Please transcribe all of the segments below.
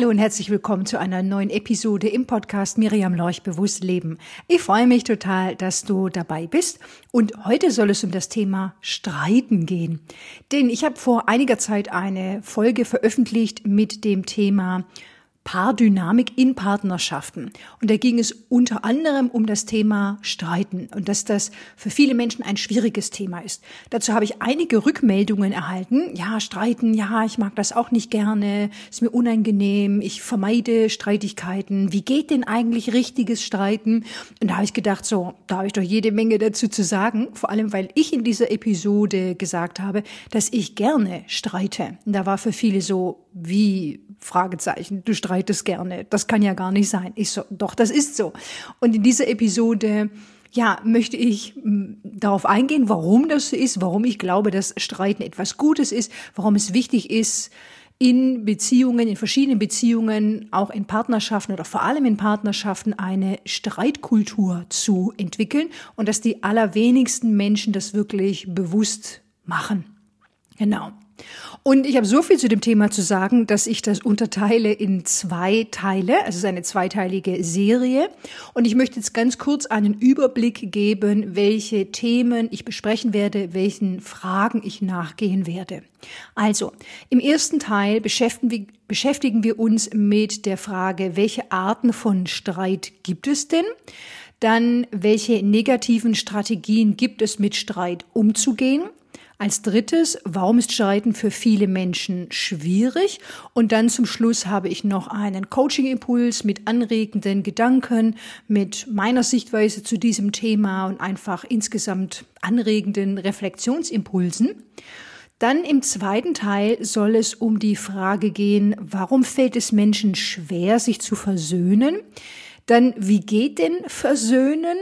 Hallo und herzlich willkommen zu einer neuen Episode im Podcast Miriam Lorch Bewusst Leben. Ich freue mich total, dass du dabei bist und heute soll es um das Thema Streiten gehen. Denn ich habe vor einiger Zeit eine Folge veröffentlicht mit dem Thema Paardynamik in Partnerschaften. Und da ging es unter anderem um das Thema Streiten und dass das für viele Menschen ein schwieriges Thema ist. Dazu habe ich einige Rückmeldungen erhalten. Ja, Streiten, ja, ich mag das auch nicht gerne, ist mir unangenehm, ich vermeide Streitigkeiten. Wie geht denn eigentlich richtiges Streiten? Und da habe ich gedacht, so, da habe ich doch jede Menge dazu zu sagen, vor allem weil ich in dieser Episode gesagt habe, dass ich gerne streite. Und da war für viele so, wie Fragezeichen, du streitest gerne. Das kann ja gar nicht sein. Ich so, doch, das ist so. Und in dieser Episode ja, möchte ich hm, darauf eingehen, warum das so ist, warum ich glaube, dass Streiten etwas Gutes ist, warum es wichtig ist, in Beziehungen, in verschiedenen Beziehungen, auch in Partnerschaften oder vor allem in Partnerschaften eine Streitkultur zu entwickeln und dass die allerwenigsten Menschen das wirklich bewusst machen. Genau. Und ich habe so viel zu dem Thema zu sagen, dass ich das unterteile in zwei Teile. Also es ist eine zweiteilige Serie. Und ich möchte jetzt ganz kurz einen Überblick geben, welche Themen ich besprechen werde, welchen Fragen ich nachgehen werde. Also, im ersten Teil beschäftigen wir, beschäftigen wir uns mit der Frage, welche Arten von Streit gibt es denn? Dann, welche negativen Strategien gibt es, mit Streit umzugehen? Als drittes, warum ist Streiten für viele Menschen schwierig? Und dann zum Schluss habe ich noch einen Coaching-Impuls mit anregenden Gedanken, mit meiner Sichtweise zu diesem Thema und einfach insgesamt anregenden Reflexionsimpulsen. Dann im zweiten Teil soll es um die Frage gehen, warum fällt es Menschen schwer, sich zu versöhnen? Dann, wie geht denn Versöhnen?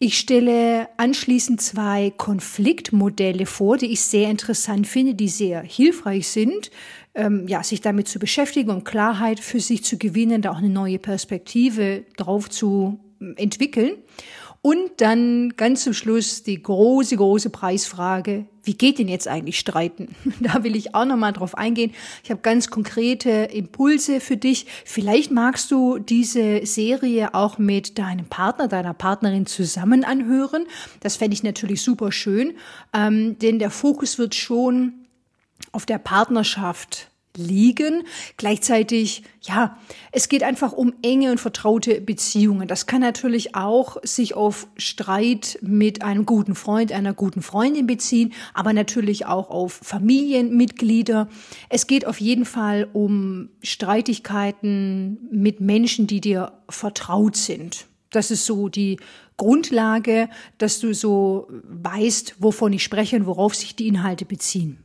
Ich stelle anschließend zwei Konfliktmodelle vor, die ich sehr interessant finde, die sehr hilfreich sind, ähm, ja, sich damit zu beschäftigen und Klarheit für sich zu gewinnen, da auch eine neue Perspektive drauf zu ähm, entwickeln. Und dann ganz zum Schluss die große, große Preisfrage, wie geht denn jetzt eigentlich streiten? Da will ich auch nochmal drauf eingehen. Ich habe ganz konkrete Impulse für dich. Vielleicht magst du diese Serie auch mit deinem Partner, deiner Partnerin zusammen anhören. Das fände ich natürlich super schön, ähm, denn der Fokus wird schon auf der Partnerschaft liegen. Gleichzeitig, ja, es geht einfach um enge und vertraute Beziehungen. Das kann natürlich auch sich auf Streit mit einem guten Freund, einer guten Freundin beziehen, aber natürlich auch auf Familienmitglieder. Es geht auf jeden Fall um Streitigkeiten mit Menschen, die dir vertraut sind. Das ist so die Grundlage, dass du so weißt, wovon ich spreche und worauf sich die Inhalte beziehen.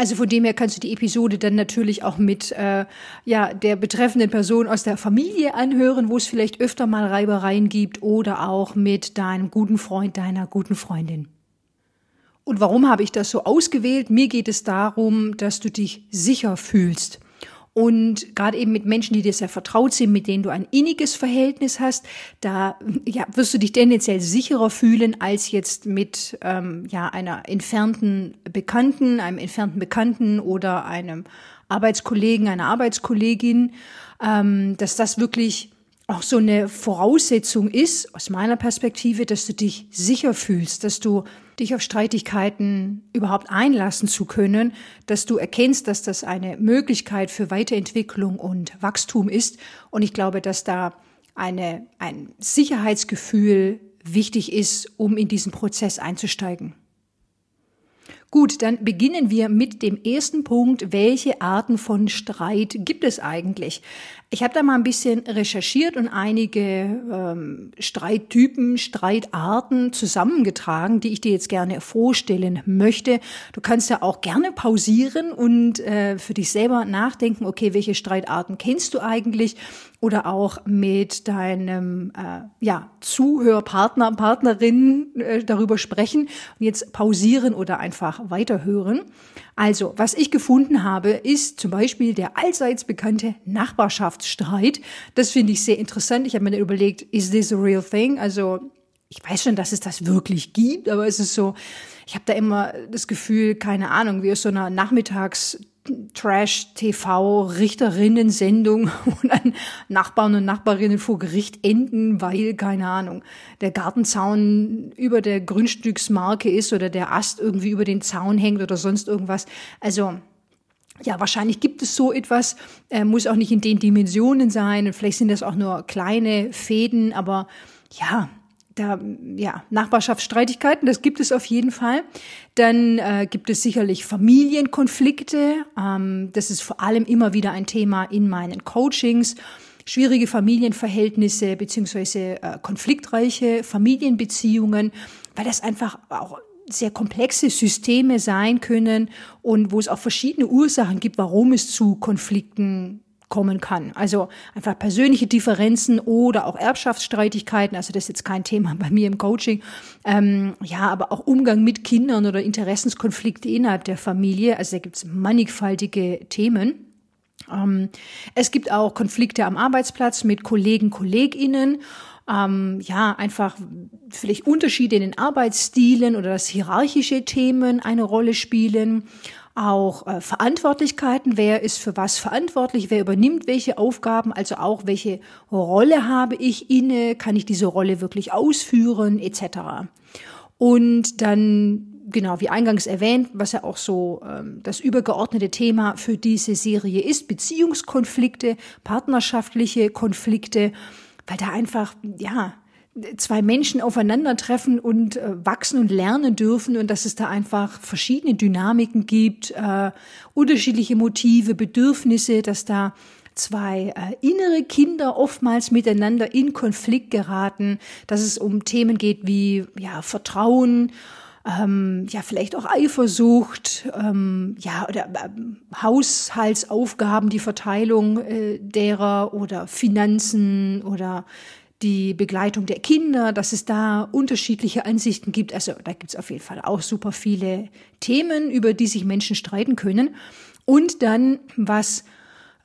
Also von dem her kannst du die Episode dann natürlich auch mit äh, ja der betreffenden Person aus der Familie anhören, wo es vielleicht öfter mal Reibereien gibt oder auch mit deinem guten Freund, deiner guten Freundin. Und warum habe ich das so ausgewählt? Mir geht es darum, dass du dich sicher fühlst. Und gerade eben mit Menschen, die dir sehr vertraut sind, mit denen du ein inniges Verhältnis hast, da ja, wirst du dich tendenziell sicherer fühlen als jetzt mit ähm, ja, einer entfernten Bekannten, einem entfernten Bekannten oder einem Arbeitskollegen, einer Arbeitskollegin, ähm, dass das wirklich auch so eine Voraussetzung ist, aus meiner Perspektive, dass du dich sicher fühlst, dass du dich auf Streitigkeiten überhaupt einlassen zu können, dass du erkennst, dass das eine Möglichkeit für Weiterentwicklung und Wachstum ist. Und ich glaube, dass da eine, ein Sicherheitsgefühl wichtig ist, um in diesen Prozess einzusteigen. Gut, dann beginnen wir mit dem ersten Punkt. Welche Arten von Streit gibt es eigentlich? Ich habe da mal ein bisschen recherchiert und einige ähm, Streittypen, Streitarten zusammengetragen, die ich dir jetzt gerne vorstellen möchte. Du kannst ja auch gerne pausieren und äh, für dich selber nachdenken, okay, welche Streitarten kennst du eigentlich? Oder auch mit deinem äh, ja, Zuhörpartner, Partnerin äh, darüber sprechen und jetzt pausieren oder einfach weiterhören. Also, was ich gefunden habe, ist zum Beispiel der allseits bekannte Nachbarschaftsstreit. Das finde ich sehr interessant. Ich habe mir dann überlegt, is this a real thing? Also, ich weiß schon, dass es das wirklich gibt, aber es ist so, ich habe da immer das Gefühl, keine Ahnung, wie aus so einer Nachmittags Trash-TV-Richterinnen-Sendung, wo dann Nachbarn und Nachbarinnen vor Gericht enden, weil, keine Ahnung, der Gartenzaun über der Grundstücksmarke ist oder der Ast irgendwie über den Zaun hängt oder sonst irgendwas. Also, ja, wahrscheinlich gibt es so etwas, äh, muss auch nicht in den Dimensionen sein und vielleicht sind das auch nur kleine Fäden, aber ja, da, ja, Nachbarschaftsstreitigkeiten, das gibt es auf jeden Fall. Dann äh, gibt es sicherlich Familienkonflikte. Ähm, das ist vor allem immer wieder ein Thema in meinen Coachings. Schwierige Familienverhältnisse beziehungsweise äh, konfliktreiche Familienbeziehungen, weil das einfach auch sehr komplexe Systeme sein können und wo es auch verschiedene Ursachen gibt, warum es zu Konflikten kommen kann. Also einfach persönliche Differenzen oder auch Erbschaftsstreitigkeiten. Also das ist jetzt kein Thema bei mir im Coaching. Ähm, ja, aber auch Umgang mit Kindern oder Interessenskonflikte innerhalb der Familie. Also da gibt es mannigfaltige Themen. Ähm, es gibt auch Konflikte am Arbeitsplatz mit Kollegen, Kolleginnen. Ähm, ja, einfach vielleicht Unterschiede in den Arbeitsstilen oder dass hierarchische Themen eine Rolle spielen auch äh, Verantwortlichkeiten, wer ist für was verantwortlich, wer übernimmt welche Aufgaben, also auch welche Rolle habe ich inne, kann ich diese Rolle wirklich ausführen, etc. Und dann, genau, wie eingangs erwähnt, was ja auch so ähm, das übergeordnete Thema für diese Serie ist, Beziehungskonflikte, partnerschaftliche Konflikte, weil da einfach, ja, zwei Menschen aufeinandertreffen und äh, wachsen und lernen dürfen und dass es da einfach verschiedene Dynamiken gibt, äh, unterschiedliche Motive, Bedürfnisse, dass da zwei äh, innere Kinder oftmals miteinander in Konflikt geraten, dass es um Themen geht wie ja Vertrauen, ähm, ja vielleicht auch Eifersucht, ähm, ja oder äh, Haushaltsaufgaben, die Verteilung äh, derer oder Finanzen oder die Begleitung der Kinder, dass es da unterschiedliche Ansichten gibt. Also da gibt es auf jeden Fall auch super viele Themen, über die sich Menschen streiten können. Und dann, was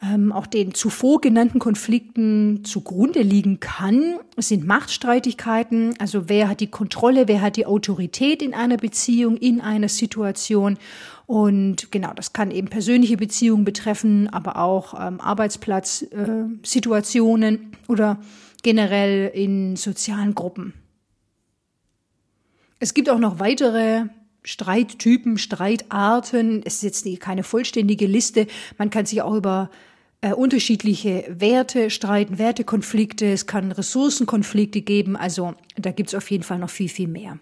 ähm, auch den zuvor genannten Konflikten zugrunde liegen kann, sind Machtstreitigkeiten. Also wer hat die Kontrolle, wer hat die Autorität in einer Beziehung, in einer Situation. Und genau, das kann eben persönliche Beziehungen betreffen, aber auch ähm, Arbeitsplatzsituationen äh, oder generell in sozialen Gruppen. Es gibt auch noch weitere Streittypen, Streitarten. Es ist jetzt keine vollständige Liste. Man kann sich auch über äh, unterschiedliche Werte streiten, Wertekonflikte. Es kann Ressourcenkonflikte geben. Also da gibt es auf jeden Fall noch viel, viel mehr.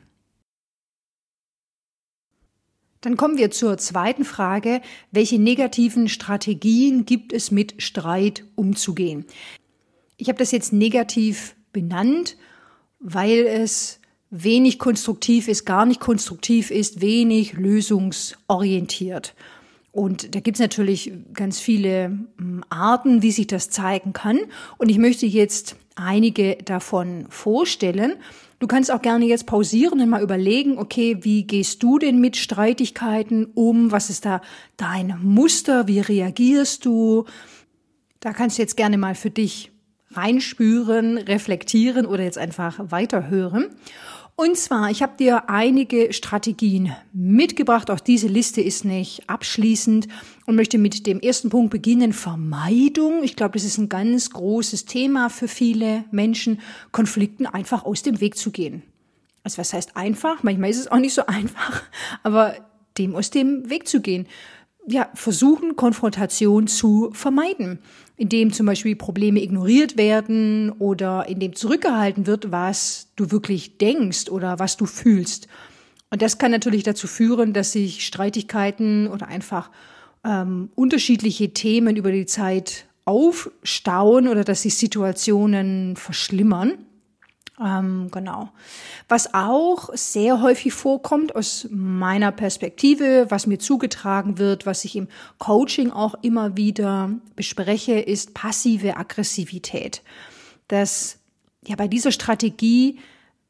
Dann kommen wir zur zweiten Frage. Welche negativen Strategien gibt es mit Streit umzugehen? Ich habe das jetzt negativ benannt, weil es wenig konstruktiv ist, gar nicht konstruktiv ist, wenig lösungsorientiert. Und da gibt es natürlich ganz viele hm, Arten, wie sich das zeigen kann. Und ich möchte jetzt einige davon vorstellen. Du kannst auch gerne jetzt pausieren und mal überlegen, okay, wie gehst du denn mit Streitigkeiten um? Was ist da dein Muster? Wie reagierst du? Da kannst du jetzt gerne mal für dich reinspüren, reflektieren oder jetzt einfach weiterhören. Und zwar, ich habe dir einige Strategien mitgebracht. Auch diese Liste ist nicht abschließend und möchte mit dem ersten Punkt beginnen. Vermeidung. Ich glaube, das ist ein ganz großes Thema für viele Menschen, Konflikten einfach aus dem Weg zu gehen. Also was heißt einfach? Manchmal ist es auch nicht so einfach, aber dem aus dem Weg zu gehen ja, versuchen, Konfrontation zu vermeiden, indem zum Beispiel Probleme ignoriert werden oder indem zurückgehalten wird, was du wirklich denkst oder was du fühlst. Und das kann natürlich dazu führen, dass sich Streitigkeiten oder einfach ähm, unterschiedliche Themen über die Zeit aufstauen oder dass sich Situationen verschlimmern. Ähm, genau. Was auch sehr häufig vorkommt aus meiner Perspektive, was mir zugetragen wird, was ich im Coaching auch immer wieder bespreche, ist passive Aggressivität. Dass ja bei dieser Strategie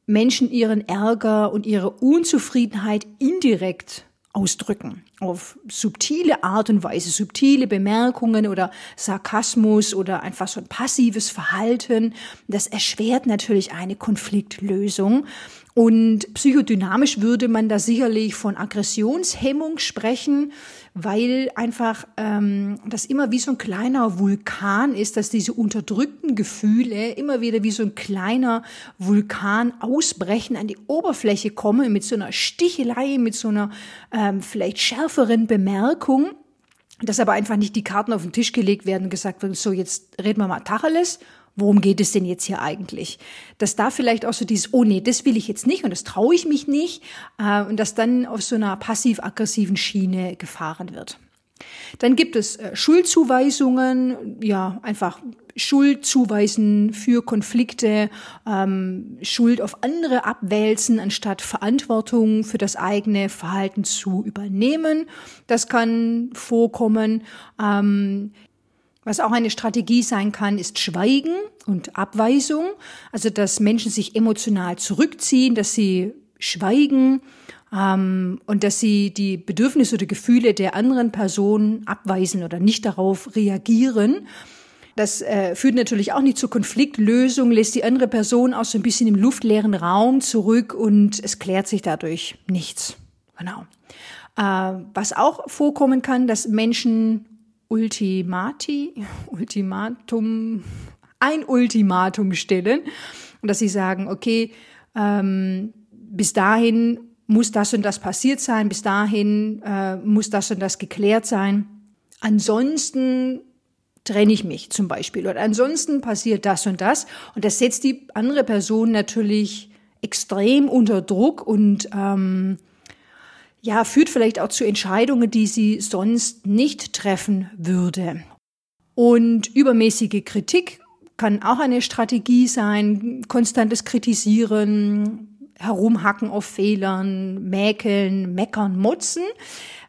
Menschen ihren Ärger und ihre Unzufriedenheit indirekt ausdrücken. auf subtile Art und Weise, subtile Bemerkungen oder Sarkasmus oder einfach so ein passives Verhalten. Das erschwert natürlich eine Konfliktlösung. Und psychodynamisch würde man da sicherlich von Aggressionshemmung sprechen, weil einfach ähm, das immer wie so ein kleiner Vulkan ist, dass diese unterdrückten Gefühle immer wieder wie so ein kleiner Vulkan ausbrechen, an die Oberfläche kommen mit so einer Stichelei, mit so einer ähm, vielleicht schärferen Bemerkung dass aber einfach nicht die Karten auf den Tisch gelegt werden und gesagt wird, so jetzt reden wir mal Tacheles worum geht es denn jetzt hier eigentlich? Dass da vielleicht auch so dieses, oh nee, das will ich jetzt nicht und das traue ich mich nicht äh, und dass dann auf so einer passiv-aggressiven Schiene gefahren wird. Dann gibt es äh, Schuldzuweisungen, ja, einfach Schuld zuweisen für Konflikte, ähm, Schuld auf andere abwälzen, anstatt Verantwortung für das eigene Verhalten zu übernehmen. Das kann vorkommen. Ähm, was auch eine Strategie sein kann, ist Schweigen und Abweisung. Also, dass Menschen sich emotional zurückziehen, dass sie schweigen ähm, und dass sie die Bedürfnisse oder Gefühle der anderen Person abweisen oder nicht darauf reagieren. Das äh, führt natürlich auch nicht zur Konfliktlösung, lässt die andere Person auch so ein bisschen im luftleeren Raum zurück und es klärt sich dadurch nichts. Genau. Äh, was auch vorkommen kann, dass Menschen Ultimati, Ultimatum, ein Ultimatum stellen. Und dass sie sagen, okay, ähm, bis dahin muss das und das passiert sein, bis dahin äh, muss das und das geklärt sein. Ansonsten trenne ich mich zum Beispiel. Oder ansonsten passiert das und das. Und das setzt die andere Person natürlich extrem unter Druck und ähm, ja, führt vielleicht auch zu Entscheidungen, die sie sonst nicht treffen würde. Und übermäßige Kritik kann auch eine Strategie sein, konstantes Kritisieren, herumhacken auf Fehlern, mäkeln, meckern, motzen.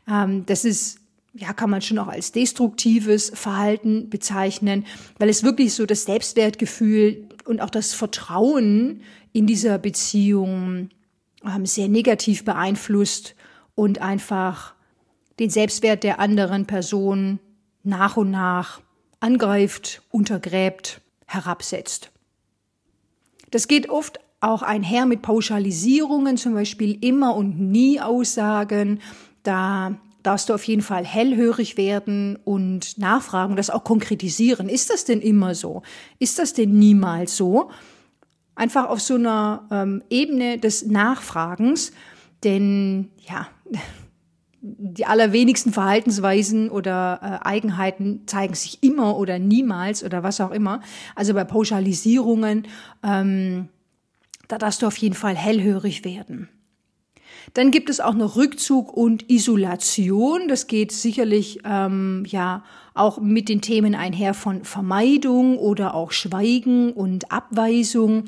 Ähm, das ist ja, kann man schon auch als destruktives Verhalten bezeichnen, weil es wirklich so das Selbstwertgefühl und auch das Vertrauen in dieser Beziehung ähm, sehr negativ beeinflusst und einfach den Selbstwert der anderen Person nach und nach angreift, untergräbt, herabsetzt. Das geht oft auch einher mit Pauschalisierungen, zum Beispiel immer und nie Aussagen. Da darfst du auf jeden Fall hellhörig werden und nachfragen, das auch konkretisieren. Ist das denn immer so? Ist das denn niemals so? Einfach auf so einer ähm, Ebene des Nachfragens, denn ja, die allerwenigsten Verhaltensweisen oder äh, Eigenheiten zeigen sich immer oder niemals oder was auch immer. Also bei Pauschalisierungen, ähm, da darfst du auf jeden Fall hellhörig werden. Dann gibt es auch noch Rückzug und Isolation. Das geht sicherlich ähm, ja auch mit den Themen einher von Vermeidung oder auch Schweigen und Abweisung.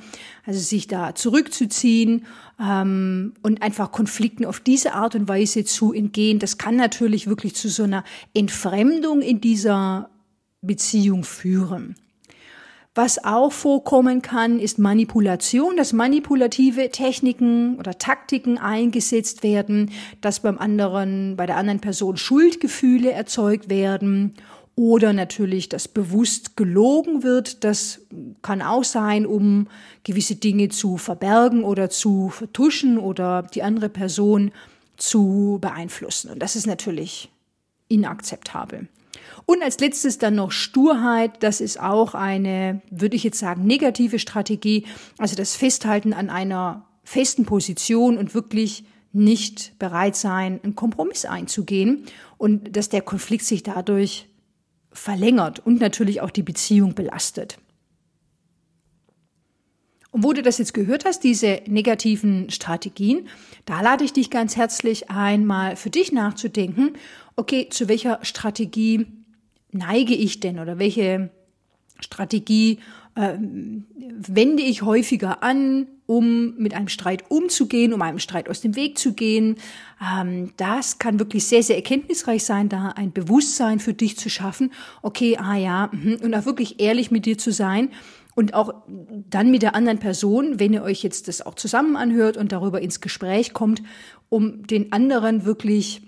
Also sich da zurückzuziehen ähm, und einfach Konflikten auf diese Art und Weise zu entgehen. Das kann natürlich wirklich zu so einer Entfremdung in dieser Beziehung führen. Was auch vorkommen kann, ist Manipulation, dass manipulative Techniken oder Taktiken eingesetzt werden, dass beim anderen, bei der anderen Person Schuldgefühle erzeugt werden oder natürlich, dass bewusst gelogen wird. Das kann auch sein, um gewisse Dinge zu verbergen oder zu vertuschen oder die andere Person zu beeinflussen. Und das ist natürlich inakzeptabel. Und als letztes dann noch Sturheit. Das ist auch eine, würde ich jetzt sagen, negative Strategie. Also das Festhalten an einer festen Position und wirklich nicht bereit sein, einen Kompromiss einzugehen und dass der Konflikt sich dadurch verlängert und natürlich auch die Beziehung belastet. Und wo du das jetzt gehört hast, diese negativen Strategien, da lade ich dich ganz herzlich ein, mal für dich nachzudenken, okay, zu welcher Strategie neige ich denn oder welche Strategie äh, wende ich häufiger an, um mit einem Streit umzugehen, um einem Streit aus dem Weg zu gehen. Ähm, das kann wirklich sehr, sehr erkenntnisreich sein, da ein Bewusstsein für dich zu schaffen. Okay, ah ja, mhm, und auch wirklich ehrlich mit dir zu sein. Und auch dann mit der anderen Person, wenn ihr euch jetzt das auch zusammen anhört und darüber ins Gespräch kommt, um den anderen wirklich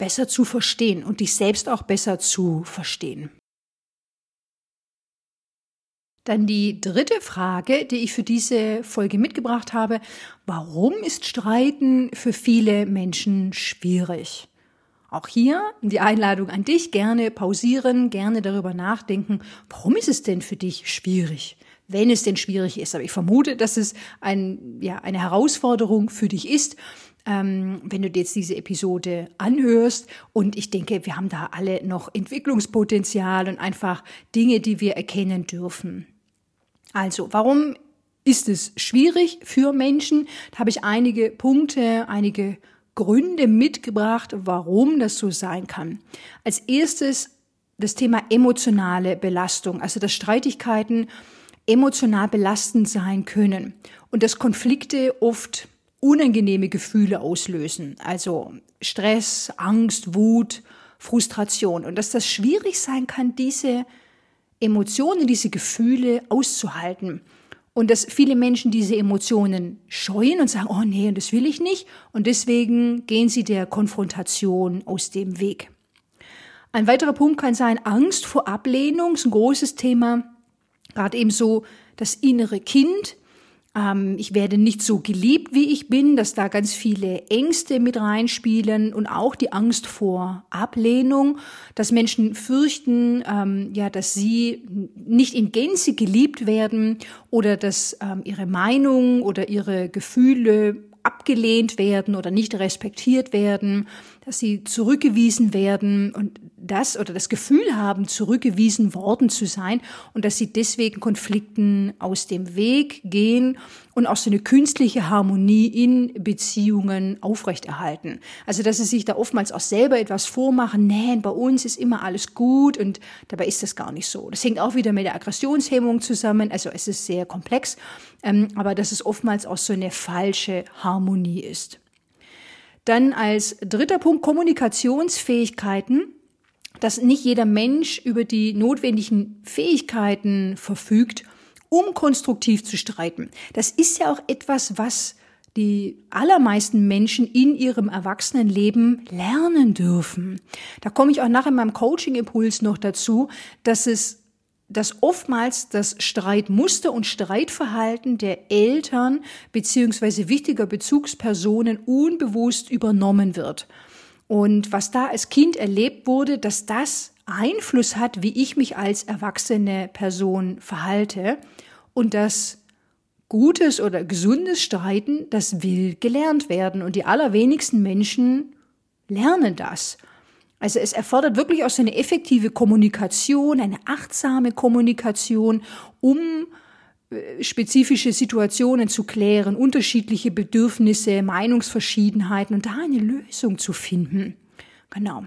besser zu verstehen und dich selbst auch besser zu verstehen. Dann die dritte Frage, die ich für diese Folge mitgebracht habe. Warum ist Streiten für viele Menschen schwierig? Auch hier die Einladung an dich, gerne pausieren, gerne darüber nachdenken, warum ist es denn für dich schwierig? Wenn es denn schwierig ist. Aber ich vermute, dass es ein, ja, eine Herausforderung für dich ist, ähm, wenn du dir jetzt diese Episode anhörst. Und ich denke, wir haben da alle noch Entwicklungspotenzial und einfach Dinge, die wir erkennen dürfen. Also, warum ist es schwierig für Menschen? Da habe ich einige Punkte, einige Gründe mitgebracht, warum das so sein kann. Als erstes das Thema emotionale Belastung, also dass Streitigkeiten emotional belastend sein können und dass Konflikte oft unangenehme Gefühle auslösen, also Stress, Angst, Wut, Frustration und dass das schwierig sein kann, diese Emotionen, diese Gefühle auszuhalten. Und dass viele Menschen diese Emotionen scheuen und sagen, oh nee, das will ich nicht. Und deswegen gehen sie der Konfrontation aus dem Weg. Ein weiterer Punkt kann sein Angst vor Ablehnung, ist ein großes Thema. Gerade eben so das innere Kind, ähm, ich werde nicht so geliebt, wie ich bin, dass da ganz viele Ängste mit reinspielen und auch die Angst vor Ablehnung, dass Menschen fürchten, ähm, ja, dass sie nicht in Gänze geliebt werden oder dass ähm, ihre Meinung oder ihre Gefühle abgelehnt werden oder nicht respektiert werden, dass sie zurückgewiesen werden. Und das oder das Gefühl haben, zurückgewiesen worden zu sein und dass sie deswegen Konflikten aus dem Weg gehen und auch so eine künstliche Harmonie in Beziehungen aufrechterhalten. Also, dass sie sich da oftmals auch selber etwas vormachen, nee, bei uns ist immer alles gut und dabei ist das gar nicht so. Das hängt auch wieder mit der Aggressionshemmung zusammen, also es ist sehr komplex, ähm, aber dass es oftmals auch so eine falsche Harmonie ist. Dann als dritter Punkt Kommunikationsfähigkeiten dass nicht jeder Mensch über die notwendigen Fähigkeiten verfügt, um konstruktiv zu streiten. Das ist ja auch etwas, was die allermeisten Menschen in ihrem Erwachsenenleben lernen dürfen. Da komme ich auch nachher in meinem Coaching-Impuls noch dazu, dass es dass oftmals das Streitmuster und Streitverhalten der Eltern beziehungsweise wichtiger Bezugspersonen unbewusst übernommen wird. Und was da als Kind erlebt wurde, dass das Einfluss hat, wie ich mich als erwachsene Person verhalte und dass gutes oder gesundes Streiten, das will gelernt werden und die allerwenigsten Menschen lernen das. Also es erfordert wirklich auch so eine effektive Kommunikation, eine achtsame Kommunikation, um spezifische Situationen zu klären, unterschiedliche Bedürfnisse, Meinungsverschiedenheiten und da eine Lösung zu finden. Genau.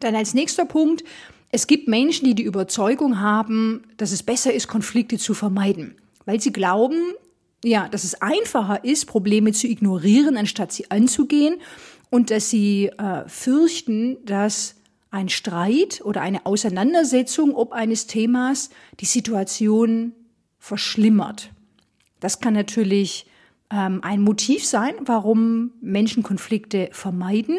Dann als nächster Punkt, es gibt Menschen, die die Überzeugung haben, dass es besser ist, Konflikte zu vermeiden, weil sie glauben, ja, dass es einfacher ist, Probleme zu ignorieren, anstatt sie anzugehen und dass sie äh, fürchten, dass ein Streit oder eine Auseinandersetzung ob eines Themas die Situation verschlimmert. Das kann natürlich ähm, ein Motiv sein, warum Menschen Konflikte vermeiden.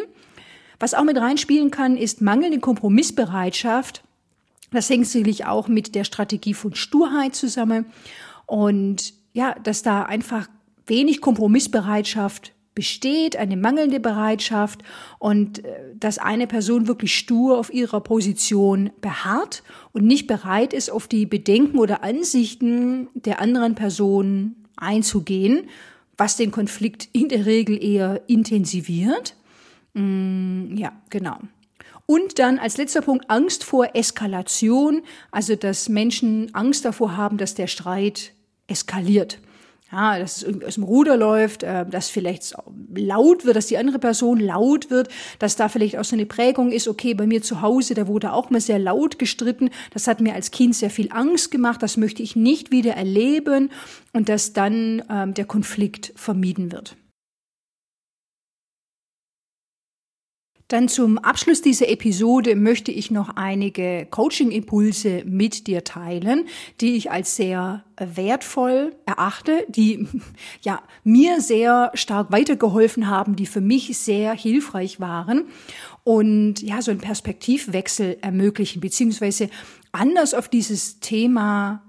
Was auch mit reinspielen kann, ist mangelnde Kompromissbereitschaft. Das hängt sicherlich auch mit der Strategie von Sturheit zusammen. Und ja, dass da einfach wenig Kompromissbereitschaft besteht, eine mangelnde Bereitschaft und äh, dass eine Person wirklich stur auf ihrer Position beharrt und nicht bereit ist, auf die Bedenken oder Ansichten der anderen Person einzugehen, was den Konflikt in der Regel eher intensiviert. Mm, ja, genau. Und dann als letzter Punkt Angst vor Eskalation, also dass Menschen Angst davor haben, dass der Streit eskaliert ja, dass es irgendwie aus dem Ruder läuft, äh, dass vielleicht laut wird, dass die andere Person laut wird, dass da vielleicht auch so eine Prägung ist, okay, bei mir zu Hause, da wurde auch mal sehr laut gestritten, das hat mir als Kind sehr viel Angst gemacht, das möchte ich nicht wieder erleben und dass dann ähm, der Konflikt vermieden wird. Dann zum Abschluss dieser Episode möchte ich noch einige Coaching-Impulse mit dir teilen, die ich als sehr wertvoll erachte, die ja mir sehr stark weitergeholfen haben, die für mich sehr hilfreich waren und ja so einen Perspektivwechsel ermöglichen beziehungsweise anders auf dieses Thema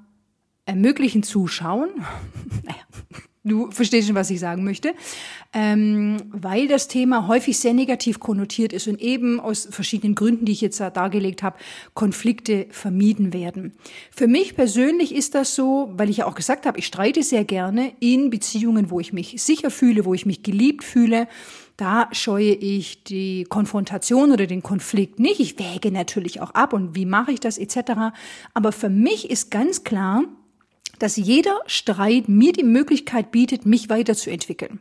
ermöglichen zuschauen. naja, Du verstehst schon, was ich sagen möchte. Ähm, weil das Thema häufig sehr negativ konnotiert ist und eben aus verschiedenen Gründen, die ich jetzt dargelegt habe, Konflikte vermieden werden. Für mich persönlich ist das so, weil ich ja auch gesagt habe, ich streite sehr gerne in Beziehungen, wo ich mich sicher fühle, wo ich mich geliebt fühle. Da scheue ich die Konfrontation oder den Konflikt nicht. Ich wäge natürlich auch ab und wie mache ich das etc. Aber für mich ist ganz klar, dass jeder Streit mir die Möglichkeit bietet, mich weiterzuentwickeln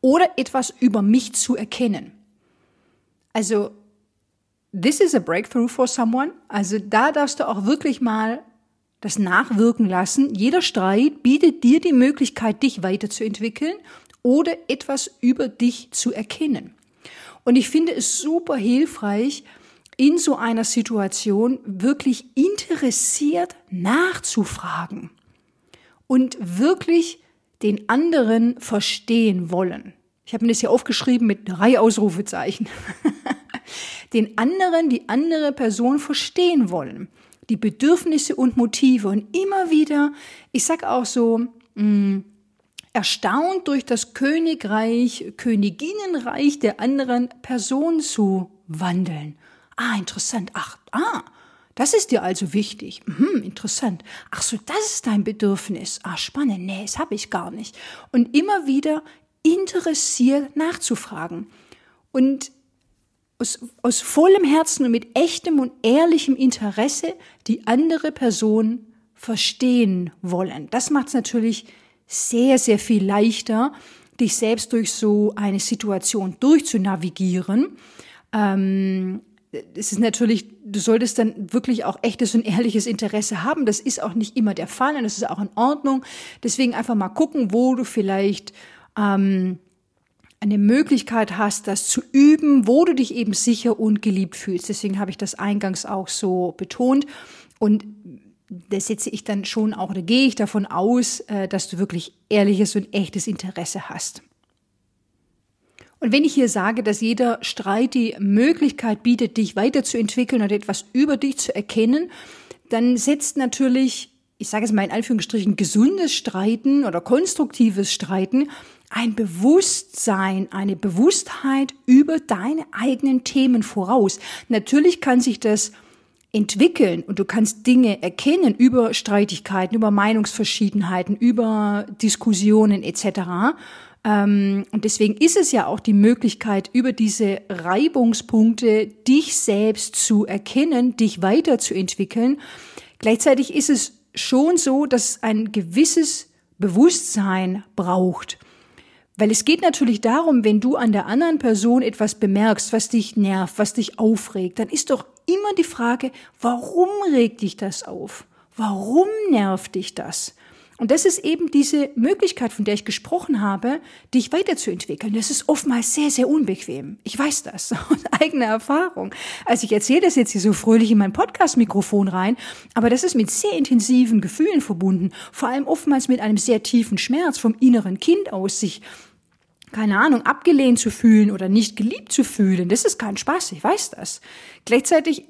oder etwas über mich zu erkennen. Also, this is a breakthrough for someone. Also, da darfst du auch wirklich mal das nachwirken lassen. Jeder Streit bietet dir die Möglichkeit, dich weiterzuentwickeln oder etwas über dich zu erkennen. Und ich finde es super hilfreich, in so einer Situation wirklich interessiert nachzufragen und wirklich den anderen verstehen wollen. Ich habe mir das hier aufgeschrieben mit drei Ausrufezeichen. den anderen, die andere Person verstehen wollen. Die Bedürfnisse und Motive und immer wieder, ich sag auch so, mh, mm, erstaunt durch das Königreich, Königinnenreich der anderen Person zu wandeln. Ah, interessant. Ach, ah, das ist dir also wichtig. Hm, interessant. Ach so, das ist dein Bedürfnis. Ah, spannend. Nee, das habe ich gar nicht. Und immer wieder interessiert nachzufragen. Und aus, aus vollem Herzen und mit echtem und ehrlichem Interesse die andere Person verstehen wollen. Das macht es natürlich sehr, sehr viel leichter, dich selbst durch so eine Situation durchzunavigieren. Ähm, es ist natürlich, du solltest dann wirklich auch echtes und ehrliches Interesse haben. Das ist auch nicht immer der Fall und das ist auch in Ordnung. Deswegen einfach mal gucken, wo du vielleicht ähm, eine Möglichkeit hast, das zu üben, wo du dich eben sicher und geliebt fühlst. Deswegen habe ich das eingangs auch so betont. Und da setze ich dann schon auch, da gehe ich davon aus, äh, dass du wirklich ehrliches und echtes Interesse hast. Und wenn ich hier sage, dass jeder Streit die Möglichkeit bietet, dich weiterzuentwickeln oder etwas über dich zu erkennen, dann setzt natürlich, ich sage es mal in Anführungsstrichen, gesundes Streiten oder konstruktives Streiten ein Bewusstsein, eine Bewusstheit über deine eigenen Themen voraus. Natürlich kann sich das entwickeln und du kannst Dinge erkennen über Streitigkeiten, über Meinungsverschiedenheiten, über Diskussionen etc. Ähm, und deswegen ist es ja auch die Möglichkeit, über diese Reibungspunkte dich selbst zu erkennen, dich weiterzuentwickeln. Gleichzeitig ist es schon so, dass es ein gewisses Bewusstsein braucht. Weil es geht natürlich darum, wenn du an der anderen Person etwas bemerkst, was dich nervt, was dich aufregt, dann ist doch immer die Frage, warum regt dich das auf? Warum nervt dich das? Und das ist eben diese Möglichkeit, von der ich gesprochen habe, dich weiterzuentwickeln. Das ist oftmals sehr, sehr unbequem. Ich weiß das aus eigener Erfahrung. Also ich erzähle das jetzt hier so fröhlich in mein Podcast-Mikrofon rein, aber das ist mit sehr intensiven Gefühlen verbunden. Vor allem oftmals mit einem sehr tiefen Schmerz vom inneren Kind aus, sich keine Ahnung, abgelehnt zu fühlen oder nicht geliebt zu fühlen. Das ist kein Spaß, ich weiß das. Gleichzeitig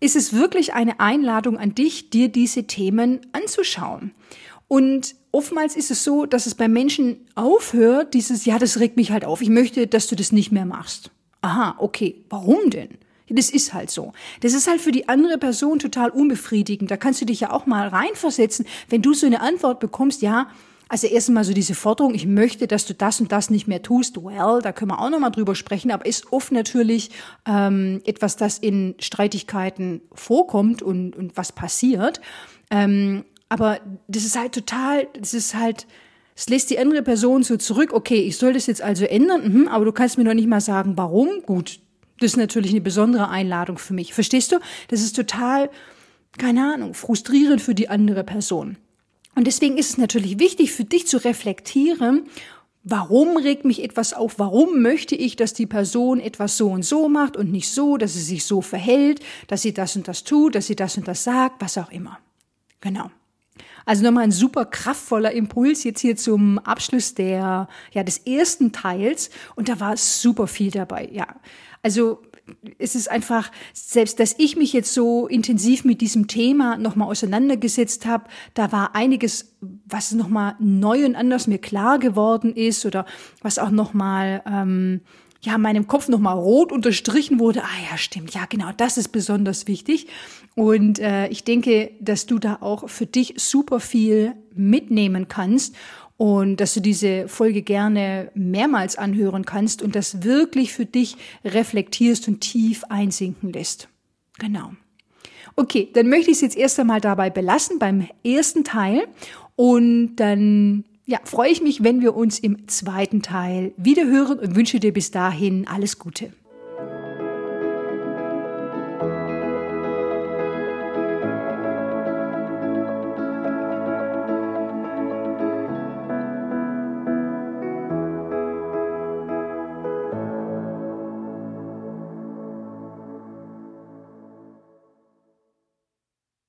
ist es wirklich eine Einladung an dich, dir diese Themen anzuschauen. Und oftmals ist es so, dass es bei Menschen aufhört, dieses, ja, das regt mich halt auf. Ich möchte, dass du das nicht mehr machst. Aha, okay. Warum denn? Das ist halt so. Das ist halt für die andere Person total unbefriedigend. Da kannst du dich ja auch mal reinversetzen, wenn du so eine Antwort bekommst, ja, also erstmal so diese Forderung, ich möchte, dass du das und das nicht mehr tust. Well, da können wir auch nochmal drüber sprechen, aber ist oft natürlich ähm, etwas, das in Streitigkeiten vorkommt und, und was passiert. Ähm, aber das ist halt total, das ist halt, es lässt die andere Person so zurück, okay, ich soll das jetzt also ändern, mhm, aber du kannst mir noch nicht mal sagen, warum. Gut, das ist natürlich eine besondere Einladung für mich. Verstehst du? Das ist total, keine Ahnung, frustrierend für die andere Person. Und deswegen ist es natürlich wichtig für dich zu reflektieren, Warum regt mich etwas auf? Warum möchte ich, dass die Person etwas so und so macht und nicht so, dass sie sich so verhält, dass sie das und das tut, dass sie das und das sagt, was auch immer. Genau. Also nochmal ein super kraftvoller Impuls jetzt hier zum Abschluss der, ja, des ersten Teils. Und da war super viel dabei, ja. Also, es ist einfach, selbst dass ich mich jetzt so intensiv mit diesem Thema nochmal auseinandergesetzt habe, da war einiges, was nochmal neu und anders mir klar geworden ist oder was auch nochmal, ähm, ja, meinem Kopf nochmal rot unterstrichen wurde. Ah ja, stimmt, ja, genau, das ist besonders wichtig. Und äh, ich denke, dass du da auch für dich super viel mitnehmen kannst und dass du diese Folge gerne mehrmals anhören kannst und das wirklich für dich reflektierst und tief einsinken lässt. Genau. Okay, dann möchte ich es jetzt erst einmal dabei belassen beim ersten Teil und dann ja, freue ich mich, wenn wir uns im zweiten Teil wieder hören und wünsche dir bis dahin alles Gute.